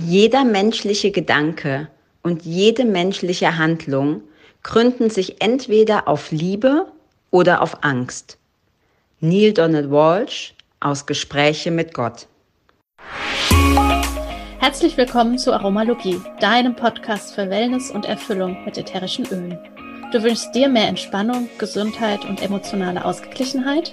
Jeder menschliche Gedanke und jede menschliche Handlung gründen sich entweder auf Liebe oder auf Angst. Neil Donald Walsh aus Gespräche mit Gott. Herzlich willkommen zu Aromalogie, deinem Podcast für Wellness und Erfüllung mit ätherischen Ölen. Du wünschst dir mehr Entspannung, Gesundheit und emotionale Ausgeglichenheit?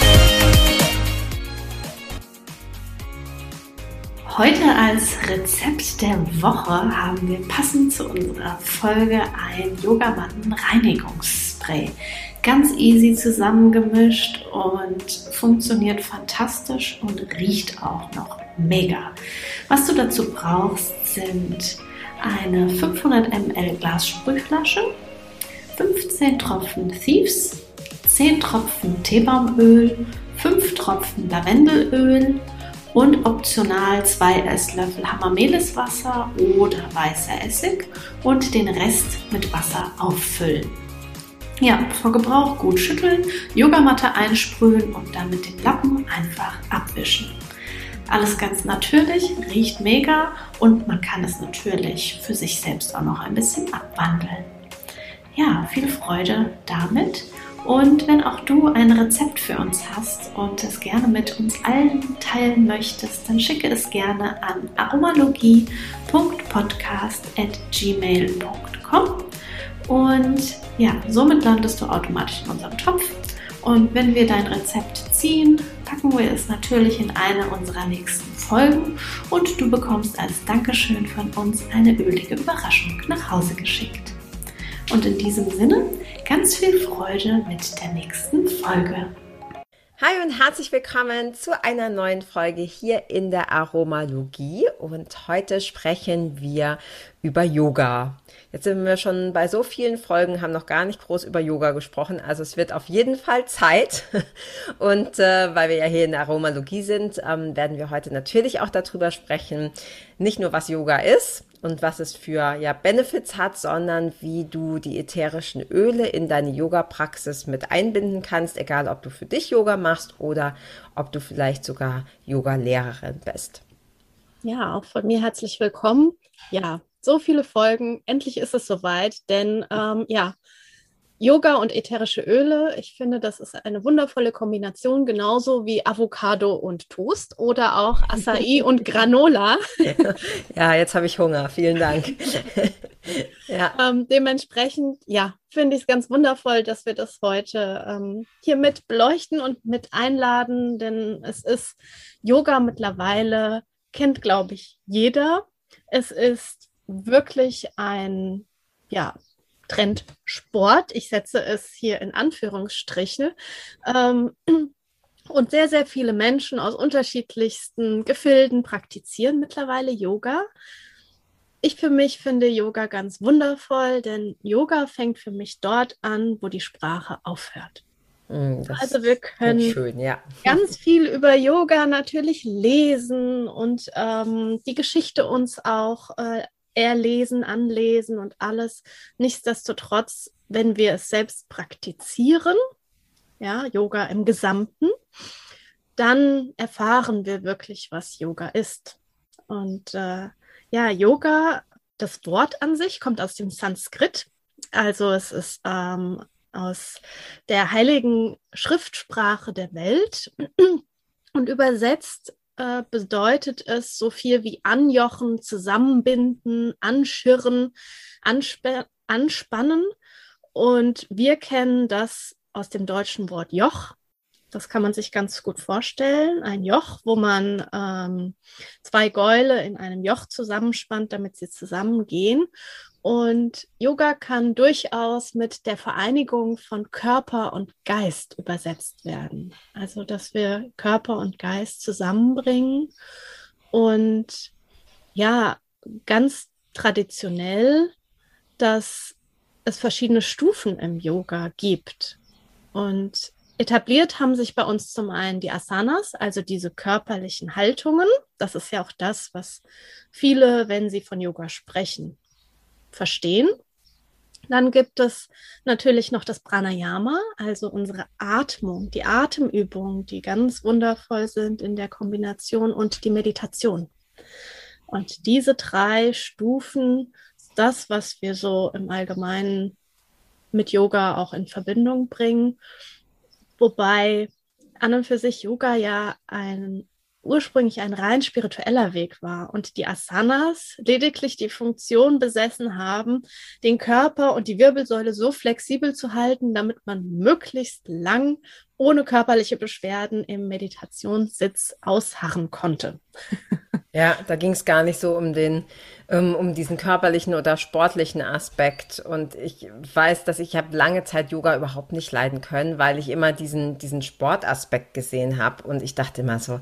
Heute als Rezept der Woche haben wir passend zu unserer Folge ein Yogamatten-Reinigungsspray. Ganz easy zusammengemischt und funktioniert fantastisch und riecht auch noch mega. Was du dazu brauchst, sind eine 500 ml Glassprühflasche, 15 Tropfen Thieves, 10 Tropfen Teebaumöl, 5 Tropfen Lavendelöl, und optional zwei Esslöffel Hammermeliswasser oder weißer Essig und den Rest mit Wasser auffüllen. Ja, vor Gebrauch gut schütteln, Yogamatte einsprühen und dann mit dem Lappen einfach abwischen. Alles ganz natürlich, riecht mega und man kann es natürlich für sich selbst auch noch ein bisschen abwandeln. Ja, viel Freude damit und wenn auch du ein Rezept für uns hast und es gerne mit uns allen teilen möchtest, dann schicke es gerne an aromalogie.podcast.gmail.com und ja, somit landest du automatisch in unserem Topf. Und wenn wir dein Rezept ziehen, packen wir es natürlich in eine unserer nächsten Folgen und du bekommst als Dankeschön von uns eine ölige Überraschung nach Hause geschickt. Und in diesem Sinne ganz viel Freude mit der nächsten Folge. Hi und herzlich willkommen zu einer neuen Folge hier in der Aromalogie. Und heute sprechen wir über Yoga. Jetzt sind wir schon bei so vielen Folgen, haben noch gar nicht groß über Yoga gesprochen. Also es wird auf jeden Fall Zeit. Und äh, weil wir ja hier in der Aromalogie sind, ähm, werden wir heute natürlich auch darüber sprechen, nicht nur was Yoga ist, und was es für ja, Benefits hat, sondern wie du die ätherischen Öle in deine Yoga-Praxis mit einbinden kannst, egal ob du für dich Yoga machst oder ob du vielleicht sogar Yoga-Lehrerin bist. Ja, auch von mir herzlich willkommen. Ja, so viele Folgen. Endlich ist es soweit, denn ähm, ja, Yoga und ätherische Öle, ich finde, das ist eine wundervolle Kombination, genauso wie Avocado und Toast oder auch Acai und Granola. Ja, jetzt habe ich Hunger. Vielen Dank. ja. Ähm, dementsprechend, ja, finde ich es ganz wundervoll, dass wir das heute ähm, hier mit beleuchten und mit einladen, denn es ist Yoga mittlerweile, kennt, glaube ich, jeder. Es ist wirklich ein, ja, Trendsport. Ich setze es hier in Anführungsstriche. Ähm, und sehr, sehr viele Menschen aus unterschiedlichsten Gefilden praktizieren mittlerweile Yoga. Ich für mich finde Yoga ganz wundervoll, denn Yoga fängt für mich dort an, wo die Sprache aufhört. Mm, das also wir können schön, ja. ganz viel über Yoga natürlich lesen und ähm, die Geschichte uns auch äh, erlesen, anlesen und alles. Nichtsdestotrotz, wenn wir es selbst praktizieren, ja, Yoga im Gesamten, dann erfahren wir wirklich, was Yoga ist. Und äh, ja, Yoga, das Wort an sich kommt aus dem Sanskrit. Also es ist ähm, aus der heiligen Schriftsprache der Welt und übersetzt äh, bedeutet es so viel wie anjochen, zusammenbinden, anschirren, ansp anspannen. Und wir kennen das aus dem deutschen Wort Joch. Das kann man sich ganz gut vorstellen. Ein Joch, wo man ähm, zwei Gäule in einem Joch zusammenspannt, damit sie zusammengehen. Und Yoga kann durchaus mit der Vereinigung von Körper und Geist übersetzt werden. Also, dass wir Körper und Geist zusammenbringen und ja, ganz traditionell, dass es verschiedene Stufen im Yoga gibt. Und etabliert haben sich bei uns zum einen die Asanas, also diese körperlichen Haltungen. Das ist ja auch das, was viele, wenn sie von Yoga sprechen, verstehen. Dann gibt es natürlich noch das Pranayama, also unsere Atmung, die Atemübungen, die ganz wundervoll sind in der Kombination und die Meditation. Und diese drei Stufen, das, was wir so im Allgemeinen mit Yoga auch in Verbindung bringen. Wobei an und für sich Yoga ja ein ursprünglich ein rein spiritueller Weg war und die Asanas lediglich die Funktion besessen haben, den Körper und die Wirbelsäule so flexibel zu halten, damit man möglichst lang ohne körperliche Beschwerden im Meditationssitz ausharren konnte. Ja, da ging es gar nicht so um den, um, um diesen körperlichen oder sportlichen Aspekt. Und ich weiß, dass ich habe lange Zeit Yoga überhaupt nicht leiden können, weil ich immer diesen, diesen Sportaspekt gesehen habe. Und ich dachte immer so,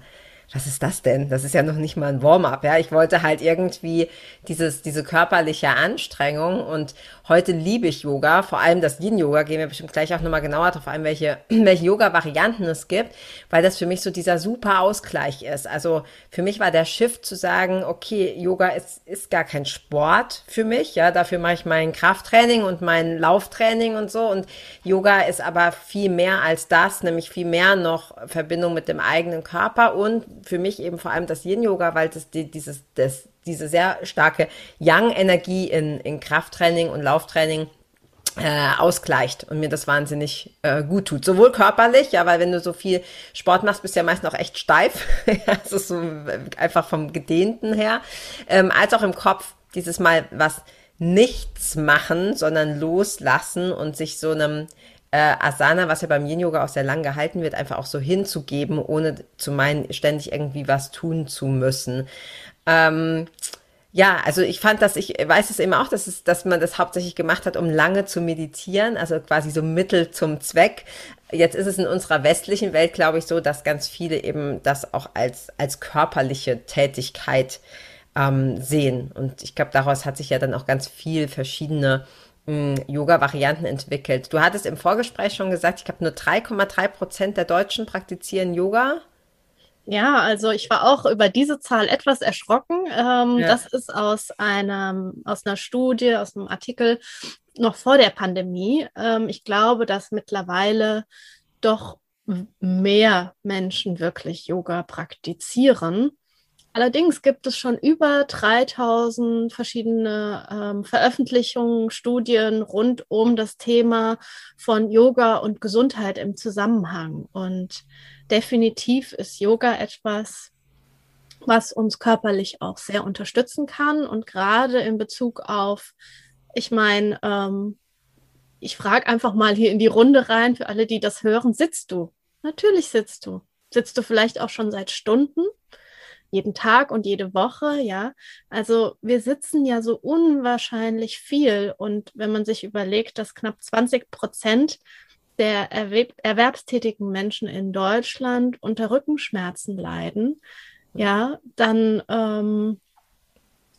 was ist das denn? Das ist ja noch nicht mal ein Warm-up, ja. Ich wollte halt irgendwie dieses, diese körperliche Anstrengung und heute liebe ich Yoga, vor allem das Yin-Yoga, gehen wir bestimmt gleich auch nochmal genauer drauf ein, welche, welche Yoga-Varianten es gibt, weil das für mich so dieser super Ausgleich ist. Also für mich war der Shift zu sagen, okay, Yoga ist, ist gar kein Sport für mich, ja, dafür mache ich mein Krafttraining und mein Lauftraining und so und Yoga ist aber viel mehr als das, nämlich viel mehr noch Verbindung mit dem eigenen Körper und für mich eben vor allem das Yin-Yoga, weil das die, dieses, das, diese sehr starke Yang-Energie in, in Krafttraining und Lauftraining äh, ausgleicht und mir das wahnsinnig äh, gut tut. Sowohl körperlich, ja, weil wenn du so viel Sport machst, bist du ja meistens auch echt steif, also so einfach vom Gedehnten her, ähm, als auch im Kopf dieses Mal was nichts machen, sondern loslassen und sich so einem äh, Asana, was ja beim Yin Yoga auch sehr lang gehalten wird, einfach auch so hinzugeben, ohne zu meinen, ständig irgendwie was tun zu müssen. Ähm, ja, also ich fand das, ich weiß es eben auch, dass, es, dass man das hauptsächlich gemacht hat, um lange zu meditieren, also quasi so Mittel zum Zweck. Jetzt ist es in unserer westlichen Welt, glaube ich, so, dass ganz viele eben das auch als, als körperliche Tätigkeit ähm, sehen. Und ich glaube, daraus hat sich ja dann auch ganz viel verschiedene Yoga-Varianten entwickelt. Du hattest im Vorgespräch schon gesagt, ich glaube, nur 3,3 Prozent der Deutschen praktizieren Yoga. Ja, also ich war auch über diese Zahl etwas erschrocken. Ähm, ja. Das ist aus einer, aus einer Studie, aus einem Artikel noch vor der Pandemie. Ähm, ich glaube, dass mittlerweile doch mehr Menschen wirklich Yoga praktizieren. Allerdings gibt es schon über 3000 verschiedene ähm, Veröffentlichungen, Studien rund um das Thema von Yoga und Gesundheit im Zusammenhang. Und definitiv ist Yoga etwas, was uns körperlich auch sehr unterstützen kann. Und gerade in Bezug auf, ich meine, ähm, ich frage einfach mal hier in die Runde rein, für alle, die das hören, sitzt du? Natürlich sitzt du. Sitzt du vielleicht auch schon seit Stunden? Jeden Tag und jede Woche, ja. Also wir sitzen ja so unwahrscheinlich viel und wenn man sich überlegt, dass knapp 20 Prozent der erwerb erwerbstätigen Menschen in Deutschland unter Rückenschmerzen leiden, ja, dann ähm,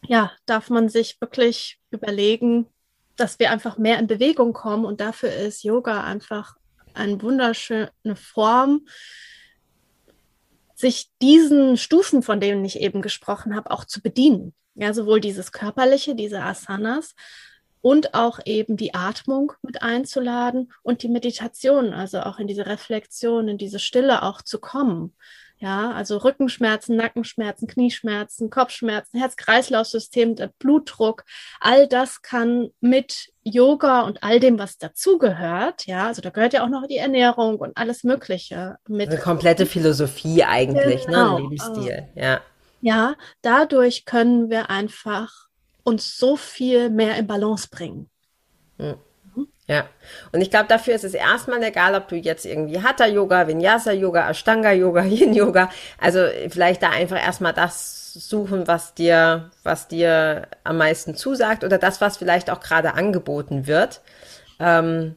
ja, darf man sich wirklich überlegen, dass wir einfach mehr in Bewegung kommen und dafür ist Yoga einfach eine wunderschöne Form, sich diesen Stufen, von denen ich eben gesprochen habe, auch zu bedienen. Ja, sowohl dieses körperliche, diese Asanas und auch eben die Atmung mit einzuladen und die Meditation, also auch in diese Reflexion, in diese Stille auch zu kommen. Ja, also Rückenschmerzen, Nackenschmerzen, Knieschmerzen, Kopfschmerzen, Herz-Kreislauf-System, der Blutdruck, all das kann mit Yoga und all dem, was dazugehört, ja, also da gehört ja auch noch die Ernährung und alles Mögliche mit. Eine komplette Philosophie eigentlich, ne, genau. ne, Lebensstil, ja. Ja, dadurch können wir einfach uns so viel mehr in Balance bringen. Hm. Ja, und ich glaube, dafür ist es erstmal egal, ob du jetzt irgendwie Hatha-Yoga, Vinyasa-Yoga, Ashtanga-Yoga, Yin-Yoga, also vielleicht da einfach erstmal das suchen, was dir, was dir am meisten zusagt oder das, was vielleicht auch gerade angeboten wird. Ähm,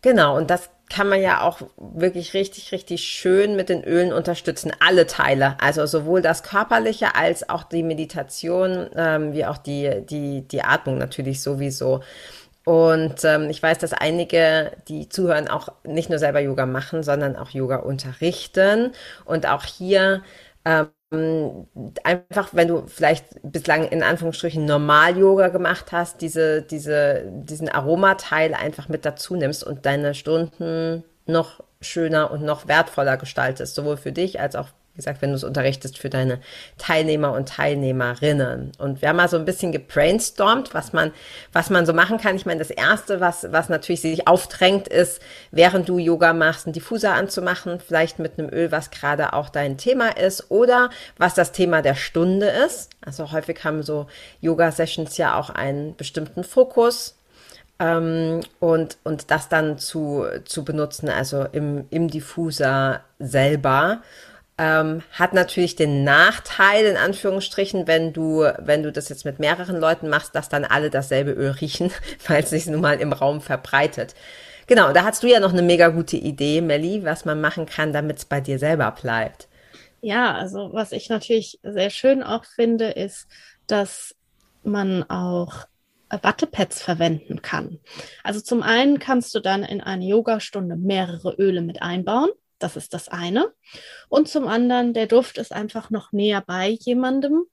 genau, und das kann man ja auch wirklich richtig, richtig schön mit den Ölen unterstützen. Alle Teile, also sowohl das Körperliche als auch die Meditation, ähm, wie auch die, die, die Atmung natürlich sowieso. Und ähm, ich weiß, dass einige, die zuhören, auch nicht nur selber Yoga machen, sondern auch Yoga unterrichten. Und auch hier ähm, einfach, wenn du vielleicht bislang in Anführungsstrichen Normal-Yoga gemacht hast, diese, diese, diesen Aromateil einfach mit dazu nimmst und deine Stunden noch schöner und noch wertvoller gestaltest, sowohl für dich als auch wie gesagt, wenn du es unterrichtest für deine Teilnehmer und Teilnehmerinnen. Und wir haben mal so ein bisschen gebrainstormt, was man, was man so machen kann. Ich meine, das erste, was, was natürlich sich aufdrängt, ist, während du Yoga machst, einen Diffuser anzumachen, vielleicht mit einem Öl, was gerade auch dein Thema ist oder was das Thema der Stunde ist. Also häufig haben so Yoga-Sessions ja auch einen bestimmten Fokus. Ähm, und, und das dann zu, zu benutzen, also im, im Diffuser selber. Ähm, hat natürlich den Nachteil, in Anführungsstrichen, wenn du, wenn du das jetzt mit mehreren Leuten machst, dass dann alle dasselbe Öl riechen, weil es sich nun mal im Raum verbreitet. Genau, da hast du ja noch eine mega gute Idee, Melli, was man machen kann, damit es bei dir selber bleibt. Ja, also was ich natürlich sehr schön auch finde, ist, dass man auch Wattepads verwenden kann. Also zum einen kannst du dann in eine Yogastunde mehrere Öle mit einbauen. Das ist das eine. Und zum anderen, der Duft ist einfach noch näher bei jemandem.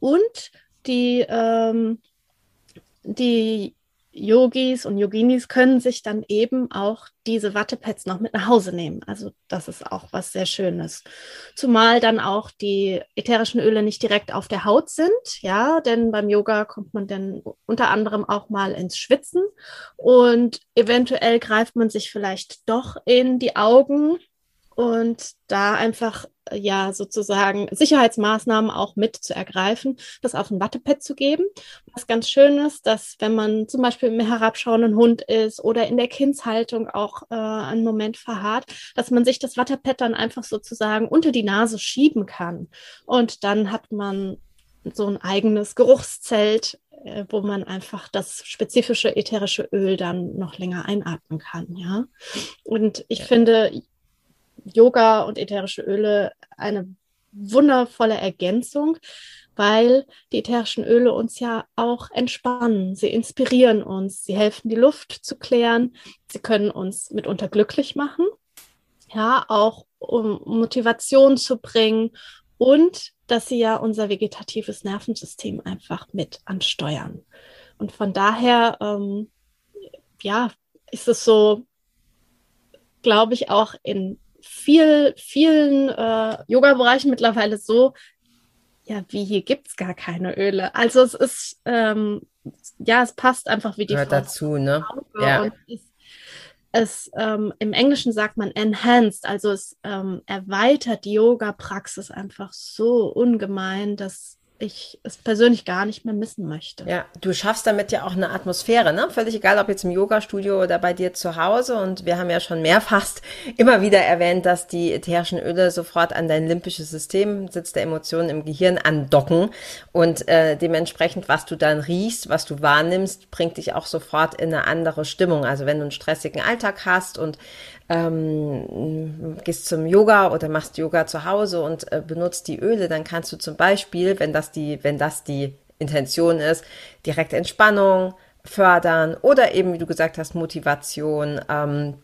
Und die, ähm, die Yogis und Yoginis können sich dann eben auch diese Wattepads noch mit nach Hause nehmen. Also das ist auch was sehr Schönes. Zumal dann auch die ätherischen Öle nicht direkt auf der Haut sind, ja, denn beim Yoga kommt man dann unter anderem auch mal ins Schwitzen und eventuell greift man sich vielleicht doch in die Augen und da einfach ja sozusagen Sicherheitsmaßnahmen auch mit zu ergreifen, das auf ein Wattepad zu geben. Was ganz schön ist, dass wenn man zum Beispiel im herabschauenden Hund ist oder in der Kindshaltung auch äh, einen Moment verharrt, dass man sich das Wattepad dann einfach sozusagen unter die Nase schieben kann. Und dann hat man so ein eigenes Geruchszelt, äh, wo man einfach das spezifische ätherische Öl dann noch länger einatmen kann, ja. Und ich ja. finde, Yoga und ätherische Öle eine wundervolle Ergänzung, weil die ätherischen Öle uns ja auch entspannen. Sie inspirieren uns, sie helfen, die Luft zu klären, sie können uns mitunter glücklich machen, ja, auch um Motivation zu bringen und dass sie ja unser vegetatives Nervensystem einfach mit ansteuern. Und von daher, ähm, ja, ist es so, glaube ich, auch in viel, vielen äh, Yoga-Bereichen mittlerweile so, ja, wie hier gibt es gar keine Öle. Also es ist, ähm, ja, es passt einfach wie die Gehört dazu, ne? Ja. Es ähm, im Englischen sagt man enhanced, also es ähm, erweitert die Yoga-Praxis einfach so ungemein, dass ich es persönlich gar nicht mehr missen möchte. Ja, du schaffst damit ja auch eine Atmosphäre, ne? Völlig egal, ob jetzt im Yoga-Studio oder bei dir zu Hause. Und wir haben ja schon mehrfach immer wieder erwähnt, dass die ätherischen Öle sofort an dein limbisches System, Sitz der Emotionen im Gehirn, andocken. Und äh, dementsprechend, was du dann riechst, was du wahrnimmst, bringt dich auch sofort in eine andere Stimmung. Also wenn du einen stressigen Alltag hast und ähm, gehst zum Yoga oder machst Yoga zu Hause und äh, benutzt die Öle, dann kannst du zum Beispiel, wenn das die, wenn das die Intention ist, direkt Entspannung fördern oder eben, wie du gesagt hast, Motivation, ähm,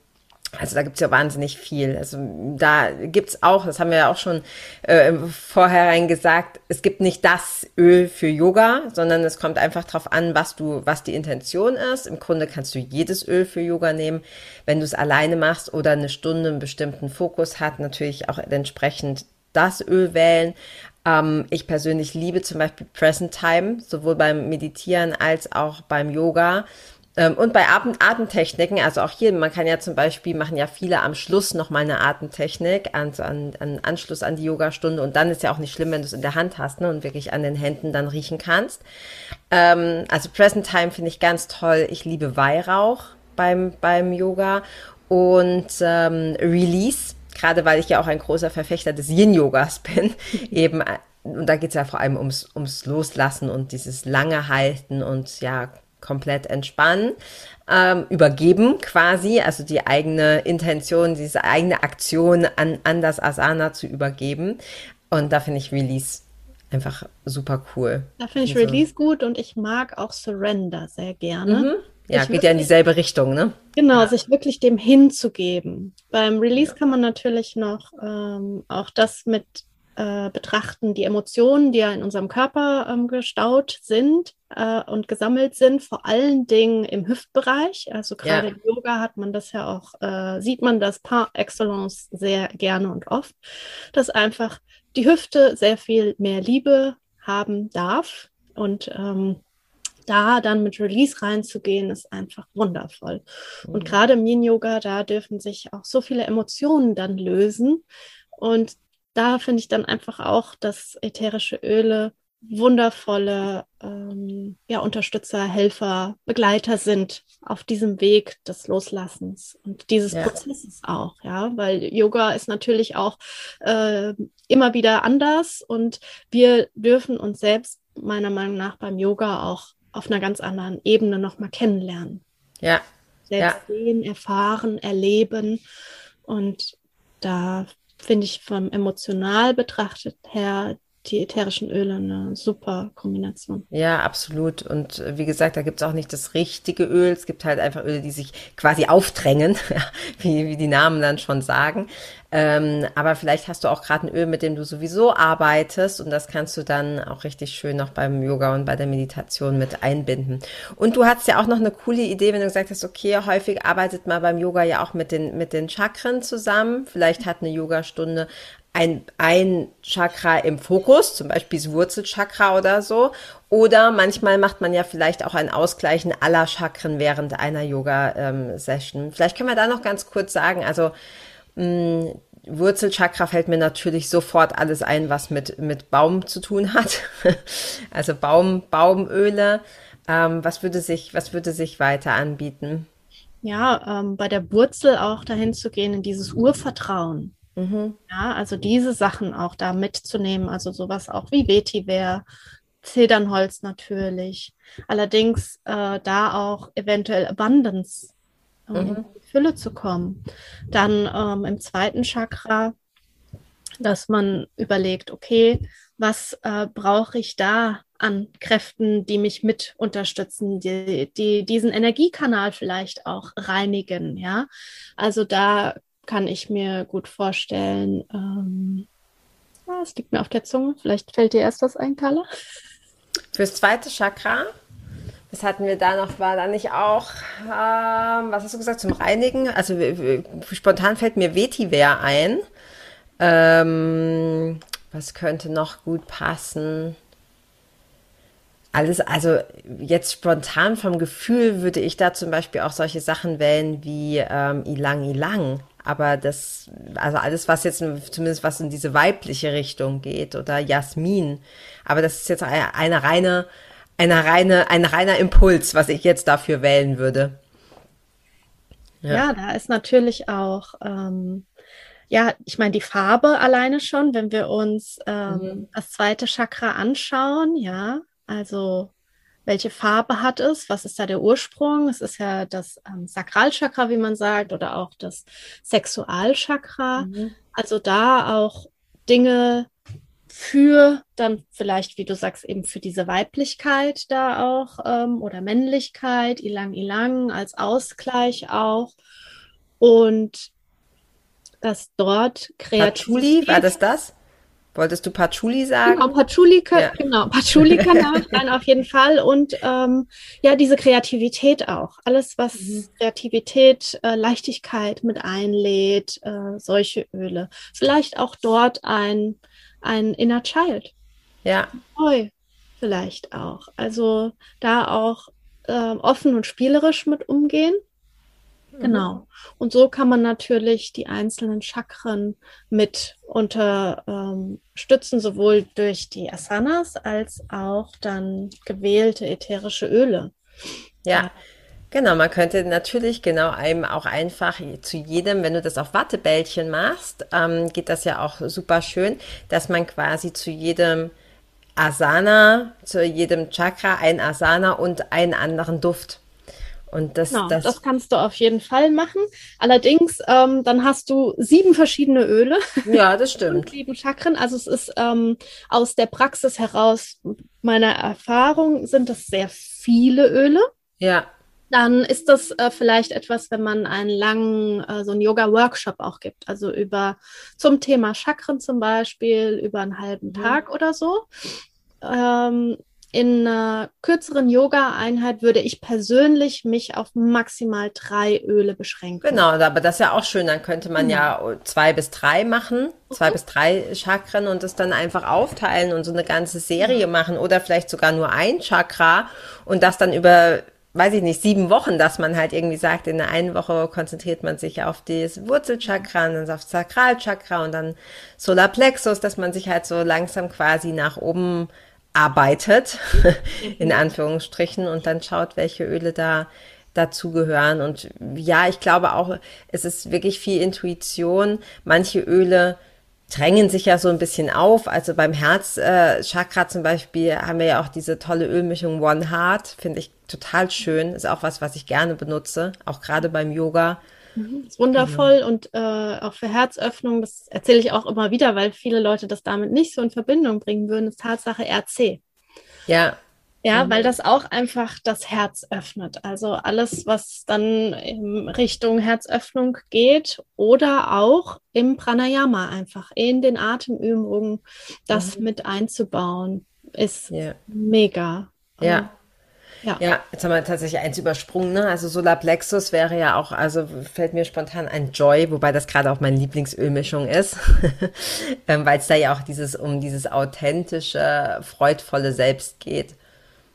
also da gibt's ja wahnsinnig viel. Also da gibt's auch, das haben wir ja auch schon äh, vorherein gesagt, es gibt nicht das Öl für Yoga, sondern es kommt einfach drauf an, was du, was die Intention ist. Im Grunde kannst du jedes Öl für Yoga nehmen, wenn du es alleine machst oder eine Stunde einen bestimmten Fokus hat, natürlich auch entsprechend das Öl wählen. Ähm, ich persönlich liebe zum Beispiel Present Time, sowohl beim Meditieren als auch beim Yoga und bei Atem Atemtechniken, also auch hier, man kann ja zum Beispiel, machen ja viele am Schluss nochmal eine Atemtechnik, an, an, an Anschluss an die Yogastunde und dann ist ja auch nicht schlimm, wenn du es in der Hand hast ne, und wirklich an den Händen dann riechen kannst. Ähm, also Present Time finde ich ganz toll. Ich liebe Weihrauch beim, beim Yoga und ähm, Release, gerade weil ich ja auch ein großer Verfechter des Yin-Yogas bin, eben und da geht es ja vor allem ums, ums Loslassen und dieses lange Halten und ja, komplett entspannen, ähm, übergeben quasi, also die eigene Intention, diese eigene Aktion an, an das Asana zu übergeben. Und da finde ich Release einfach super cool. Da finde ich also, Release gut und ich mag auch Surrender sehr gerne. Mhm. ja, geht ja in dieselbe Richtung, ne? Genau, ja. sich wirklich dem hinzugeben. Beim Release ja. kann man natürlich noch ähm, auch das mit äh, betrachten, die Emotionen, die ja in unserem Körper ähm, gestaut sind äh, und gesammelt sind, vor allen Dingen im Hüftbereich. Also gerade ja. im Yoga hat man das ja auch, äh, sieht man das par excellence sehr gerne und oft, dass einfach die Hüfte sehr viel mehr Liebe haben darf und ähm, da dann mit Release reinzugehen, ist einfach wundervoll. Mhm. Und gerade im Yin-Yoga, da dürfen sich auch so viele Emotionen dann lösen. Und da finde ich dann einfach auch, dass ätherische Öle wundervolle ähm, ja, Unterstützer, Helfer, Begleiter sind auf diesem Weg des Loslassens und dieses ja. Prozesses auch, ja, weil Yoga ist natürlich auch äh, immer wieder anders und wir dürfen uns selbst meiner Meinung nach beim Yoga auch auf einer ganz anderen Ebene nochmal kennenlernen. Ja. Selbst ja. sehen, erfahren, erleben und da finde ich vom emotional betrachtet her die ätherischen Öle eine super Kombination. Ja, absolut. Und äh, wie gesagt, da gibt es auch nicht das richtige Öl. Es gibt halt einfach Öle, die sich quasi aufdrängen, wie, wie die Namen dann schon sagen. Ähm, aber vielleicht hast du auch gerade ein Öl, mit dem du sowieso arbeitest und das kannst du dann auch richtig schön noch beim Yoga und bei der Meditation mit einbinden. Und du hattest ja auch noch eine coole Idee, wenn du gesagt hast, okay, häufig arbeitet man beim Yoga ja auch mit den, mit den Chakren zusammen. Vielleicht hat eine Yogastunde ein, ein Chakra im Fokus, zum Beispiel das Wurzelchakra oder so. Oder manchmal macht man ja vielleicht auch ein Ausgleichen aller Chakren während einer Yoga-Session. Ähm, vielleicht können wir da noch ganz kurz sagen, also mh, mm, Wurzelchakra fällt mir natürlich sofort alles ein, was mit, mit Baum zu tun hat. also Baum, Baumöle. Ähm, was würde sich, was würde sich weiter anbieten? Ja, ähm, bei der Wurzel auch dahin zu gehen in dieses Urvertrauen. Mhm. Ja, also diese Sachen auch da mitzunehmen, also sowas auch wie Vetiver, Zedernholz natürlich. Allerdings äh, da auch eventuell Abundance, um mhm. in die Fülle zu kommen. Dann ähm, im zweiten Chakra, dass man überlegt, okay, was äh, brauche ich da an Kräften, die mich mit unterstützen, die, die diesen Energiekanal vielleicht auch reinigen, ja. Also da kann ich mir gut vorstellen. Ähm, ah, es liegt mir auf der Zunge. Vielleicht fällt dir erst was ein, Carla. Fürs zweite Chakra, was hatten wir da noch? War da nicht auch, ähm, was hast du gesagt, zum Reinigen? Also spontan fällt mir Vetiver ein. Ähm, was könnte noch gut passen? Alles, also jetzt spontan vom Gefühl würde ich da zum Beispiel auch solche Sachen wählen wie ähm, Ilang Ilang. Aber das, also alles, was jetzt zumindest was in diese weibliche Richtung geht oder Jasmin. Aber das ist jetzt eine, eine reine, eine reine, ein reiner Impuls, was ich jetzt dafür wählen würde. Ja, ja da ist natürlich auch, ähm, ja, ich meine, die Farbe alleine schon, wenn wir uns ähm, mhm. das zweite Chakra anschauen, ja, also welche Farbe hat es, was ist da der Ursprung. Es ist ja das ähm, Sakralchakra, wie man sagt, oder auch das Sexualchakra. Mhm. Also da auch Dinge für dann vielleicht, wie du sagst, eben für diese Weiblichkeit da auch ähm, oder Männlichkeit, Ilang Ilang als Ausgleich auch. Und dass dort Kreativität. war das das? Wolltest du Patchouli sagen? Genau, Patchouli, ja. genau, Patchouli kann sein auf jeden Fall. Und ähm, ja, diese Kreativität auch. Alles, was mhm. Kreativität, äh, Leichtigkeit mit einlädt, äh, solche Öle. Vielleicht auch dort ein, ein Inner Child. Ja. Neu vielleicht auch. Also da auch äh, offen und spielerisch mit umgehen. Mhm. Genau. Und so kann man natürlich die einzelnen Chakren mit unterstützen, ähm, sowohl durch die Asanas als auch dann gewählte ätherische Öle. Ja. Genau, man könnte natürlich genau einem auch einfach zu jedem, wenn du das auf Wattebällchen machst, ähm, geht das ja auch super schön, dass man quasi zu jedem Asana, zu jedem Chakra ein Asana und einen anderen Duft und das, genau, das, das kannst du auf jeden Fall machen. Allerdings, ähm, dann hast du sieben verschiedene Öle. Ja, das stimmt. sieben Chakren. Also es ist ähm, aus der Praxis heraus, meiner Erfahrung, sind das sehr viele Öle. Ja. dann ist das äh, vielleicht etwas, wenn man einen langen, äh, so einen Yoga-Workshop auch gibt, also über zum Thema Chakren zum Beispiel, über einen halben mhm. Tag oder so. Ähm, in einer kürzeren Yoga-Einheit würde ich persönlich mich auf maximal drei Öle beschränken. Genau, aber das ist ja auch schön. Dann könnte man mhm. ja zwei bis drei machen, zwei mhm. bis drei Chakren und das dann einfach aufteilen und so eine ganze Serie mhm. machen oder vielleicht sogar nur ein Chakra und das dann über weiß ich nicht, sieben Wochen, dass man halt irgendwie sagt, in der einen Woche konzentriert man sich auf das Wurzelchakra und dann auf das Sakralchakra und dann Solarplexus, dass man sich halt so langsam quasi nach oben arbeitet, in mhm. Anführungsstrichen, und dann schaut, welche Öle da dazugehören. Und ja, ich glaube auch, es ist wirklich viel Intuition. Manche Öle drängen sich ja so ein bisschen auf. Also beim Herzchakra äh, zum Beispiel haben wir ja auch diese tolle Ölmischung One Heart, finde ich total schön. Ist auch was, was ich gerne benutze, auch gerade beim Yoga. Mhm, ist wundervoll ja. und äh, auch für Herzöffnung, das erzähle ich auch immer wieder, weil viele Leute das damit nicht so in Verbindung bringen würden, ist Tatsache RC. Ja. Ja, mhm. weil das auch einfach das Herz öffnet. Also alles, was dann in Richtung Herzöffnung geht oder auch im Pranayama einfach in den Atemübungen das mhm. mit einzubauen, ist ja. mega. Ja. Ja. ja, jetzt haben wir tatsächlich eins übersprungen. Ne? Also Solarplexus wäre ja auch, also fällt mir spontan ein Joy, wobei das gerade auch meine Lieblingsölmischung ist, ähm, weil es da ja auch dieses um dieses authentische, freudvolle Selbst geht.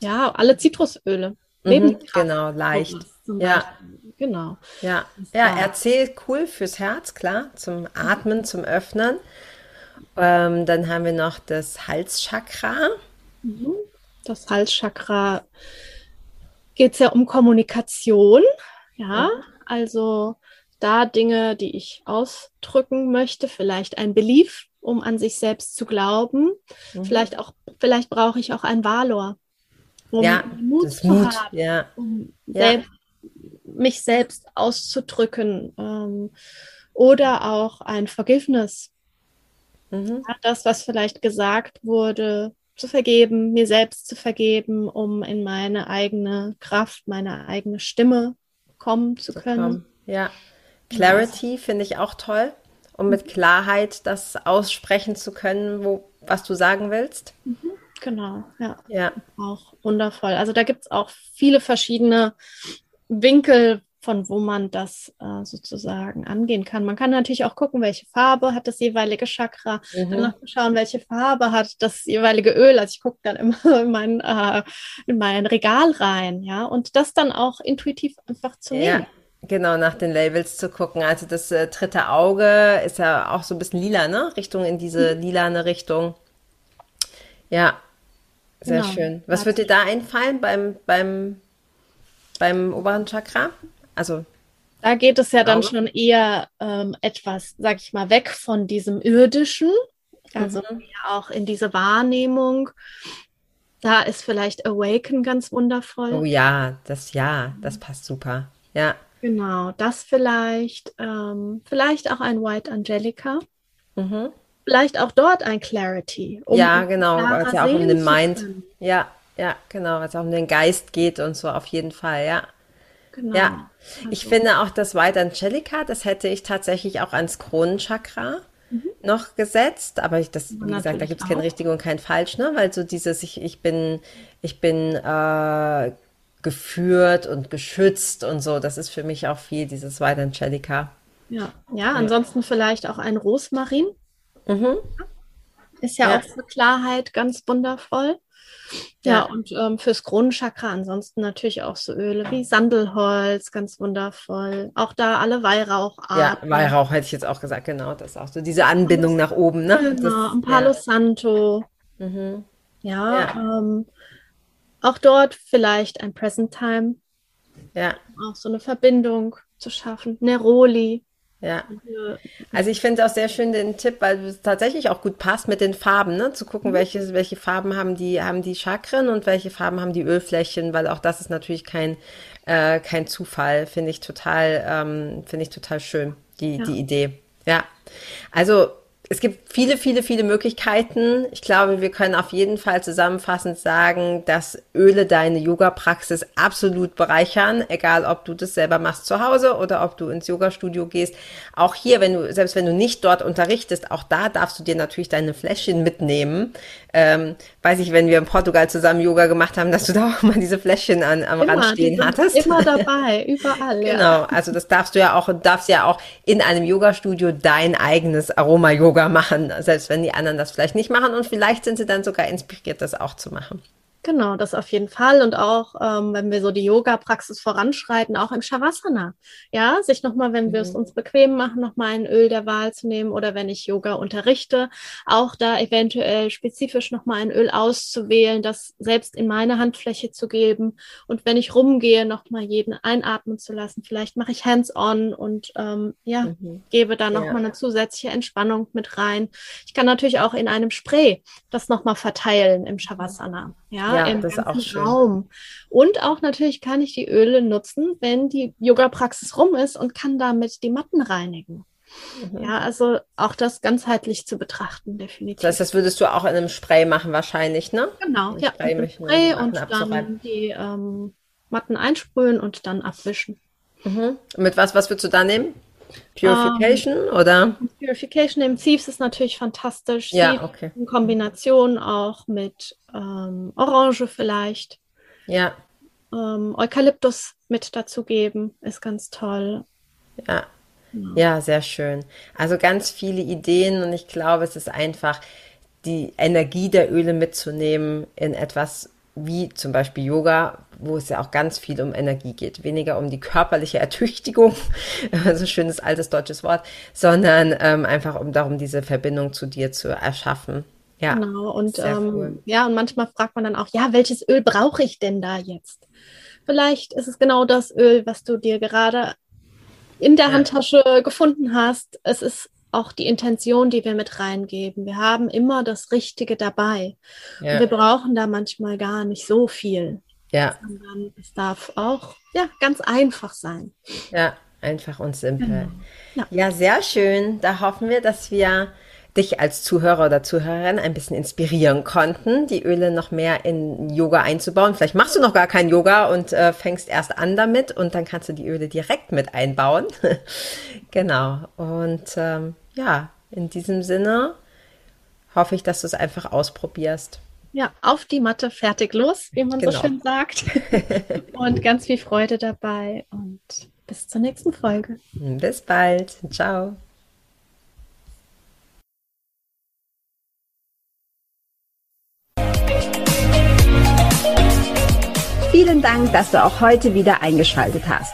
Ja, alle Zitrusöle. Mhm, genau, leicht. Ja. Genau. Ja, ja, erzählt cool fürs Herz, klar, zum Atmen, zum Öffnen. Ähm, dann haben wir noch das Halschakra. Mhm. Das Halschakra geht es ja um Kommunikation. Ja, mhm. also da Dinge, die ich ausdrücken möchte, vielleicht ein Belief, um an sich selbst zu glauben. Mhm. Vielleicht auch, vielleicht brauche ich auch ein Valor, um ja, Mut zu Mut. haben, ja. um ja. Selbst, mich selbst auszudrücken. Ähm, oder auch ein Forgiveness. Mhm. Das, was vielleicht gesagt wurde, zu vergeben, mir selbst zu vergeben, um in meine eigene Kraft, meine eigene Stimme kommen zu können. Ja. Clarity ja. finde ich auch toll, um mit Klarheit das aussprechen zu können, wo, was du sagen willst. Mhm. Genau, ja. Ja. Auch wundervoll. Also da gibt es auch viele verschiedene Winkel, von wo man das äh, sozusagen angehen kann. Man kann natürlich auch gucken, welche Farbe hat das jeweilige Chakra, mhm. dann noch schauen, welche Farbe hat das jeweilige Öl. Also ich gucke dann immer in mein, äh, in mein Regal rein, ja, und das dann auch intuitiv einfach zu nehmen. Ja. Genau, nach den Labels zu gucken. Also das äh, dritte Auge ist ja auch so ein bisschen lila, ne? Richtung in diese mhm. lilane Richtung. Ja, sehr genau. schön. Was wird dir da einfallen beim, beim, beim oberen Chakra? Also da geht es ja dann schon eher ähm, etwas, sag ich mal, weg von diesem irdischen, also mhm. auch in diese Wahrnehmung. Da ist vielleicht Awaken ganz wundervoll. Oh ja, das ja, das passt super. Ja. Genau, das vielleicht, ähm, vielleicht auch ein White Angelica. Mhm. Vielleicht auch dort ein Clarity. Um ja, genau, weil es ja auch um den Mind. Ja, ja, genau, weil es auch um den Geist geht und so auf jeden Fall, ja. Genau. Ja, also. ich finde auch das White Angelica, das hätte ich tatsächlich auch ans Kronenchakra mhm. noch gesetzt, aber ich, das, wie gesagt, da gibt es kein richtig und kein falsch, ne? Weil so dieses, ich, ich bin, ich bin äh, geführt und geschützt und so, das ist für mich auch viel, dieses White Angelica. Ja, ja, ansonsten ja. vielleicht auch ein Rosmarin. Mhm. Ist ja, ja, auch für Klarheit ganz wundervoll. Ja, ja und ähm, fürs Kronenchakra ansonsten natürlich auch so Öle wie Sandelholz, ganz wundervoll. Auch da alle Weihraucharten. Ja, Weihrauch hätte ich jetzt auch gesagt, genau. Das ist auch so diese Anbindung nach oben, ne? Genau, und Palo ja. Santo. Mhm. Ja, ja. Ähm, auch dort vielleicht ein Present Time. Ja. Auch so eine Verbindung zu schaffen. Neroli. Ja. Also ich finde auch sehr schön den Tipp, weil es tatsächlich auch gut passt mit den Farben, ne? Zu gucken, mhm. welche, welche Farben haben die, haben die Chakren und welche Farben haben die Ölflächen, weil auch das ist natürlich kein, äh, kein Zufall, finde ich total, ähm, finde ich total schön, die, ja. die Idee. Ja. Also es gibt viele, viele, viele Möglichkeiten. Ich glaube, wir können auf jeden Fall zusammenfassend sagen, dass Öle deine Yoga-Praxis absolut bereichern, egal ob du das selber machst zu Hause oder ob du ins Yoga-Studio gehst. Auch hier, wenn du, selbst wenn du nicht dort unterrichtest, auch da darfst du dir natürlich deine Fläschchen mitnehmen. Ähm, weiß ich, wenn wir in Portugal zusammen Yoga gemacht haben, dass du da auch mal diese Fläschchen an, am immer, Rand stehen hattest. Immer dabei, überall. Ja. Genau, also das darfst du ja auch, darfst ja auch in einem Yoga-Studio dein eigenes Aroma-Yoga Yoga machen, selbst wenn die anderen das vielleicht nicht machen. Und vielleicht sind sie dann sogar inspiriert, das auch zu machen. Genau, das auf jeden Fall. Und auch, ähm, wenn wir so die Yoga-Praxis voranschreiten, auch im Shavasana. Ja, sich nochmal, wenn mhm. wir es mhm. uns bequem machen, nochmal ein Öl der Wahl zu nehmen oder wenn ich Yoga unterrichte, auch da eventuell spezifisch nochmal ein Öl auszuwählen, das selbst in meine Handfläche zu geben. Und wenn ich rumgehe, nochmal jeden einatmen zu lassen. Vielleicht mache ich Hands-on und ähm, ja, mhm. gebe da nochmal ja. eine zusätzliche Entspannung mit rein. Ich kann natürlich auch in einem Spray das nochmal verteilen im Shavasana ja, ja im das ganzen ist auch Raum. Und auch natürlich kann ich die Öle nutzen, wenn die Yoga-Praxis rum ist und kann damit die Matten reinigen. Mhm. Ja, also auch das ganzheitlich zu betrachten, definitiv. Das heißt, das würdest du auch in einem Spray machen wahrscheinlich, ne? Genau, ja, Spray, mit Spray und dann die ähm, Matten einsprühen und dann abwischen. Mhm. Mit was, was würdest du da nehmen? Purification um, ähm, oder? Purification im Thieves ist natürlich fantastisch. Ja, okay. In Kombination auch mit ähm, Orange vielleicht. Ja. Ähm, Eukalyptus mit dazugeben ist ganz toll. Ja. ja. Ja, sehr schön. Also ganz viele Ideen und ich glaube, es ist einfach die Energie der Öle mitzunehmen in etwas wie zum Beispiel Yoga, wo es ja auch ganz viel um Energie geht. Weniger um die körperliche Ertüchtigung, also schönes altes deutsches Wort, sondern ähm, einfach um darum, diese Verbindung zu dir zu erschaffen. Ja, genau. Und ähm, cool. ja, und manchmal fragt man dann auch, ja, welches Öl brauche ich denn da jetzt? Vielleicht ist es genau das Öl, was du dir gerade in der ja. Handtasche gefunden hast. Es ist auch die Intention, die wir mit reingeben. Wir haben immer das Richtige dabei. Ja. Und wir brauchen da manchmal gar nicht so viel. Ja. Sondern es darf auch ja, ganz einfach sein. Ja, einfach und simpel. Genau. Ja. ja, sehr schön. Da hoffen wir, dass wir dich als Zuhörer oder Zuhörerin ein bisschen inspirieren konnten, die Öle noch mehr in Yoga einzubauen. Vielleicht machst du noch gar kein Yoga und äh, fängst erst an damit und dann kannst du die Öle direkt mit einbauen. genau. Und ähm, ja, in diesem Sinne hoffe ich, dass du es einfach ausprobierst. Ja, auf die Matte, fertig los, wie man genau. so schön sagt. und ganz viel Freude dabei und bis zur nächsten Folge. Bis bald. Ciao. Vielen Dank, dass du auch heute wieder eingeschaltet hast.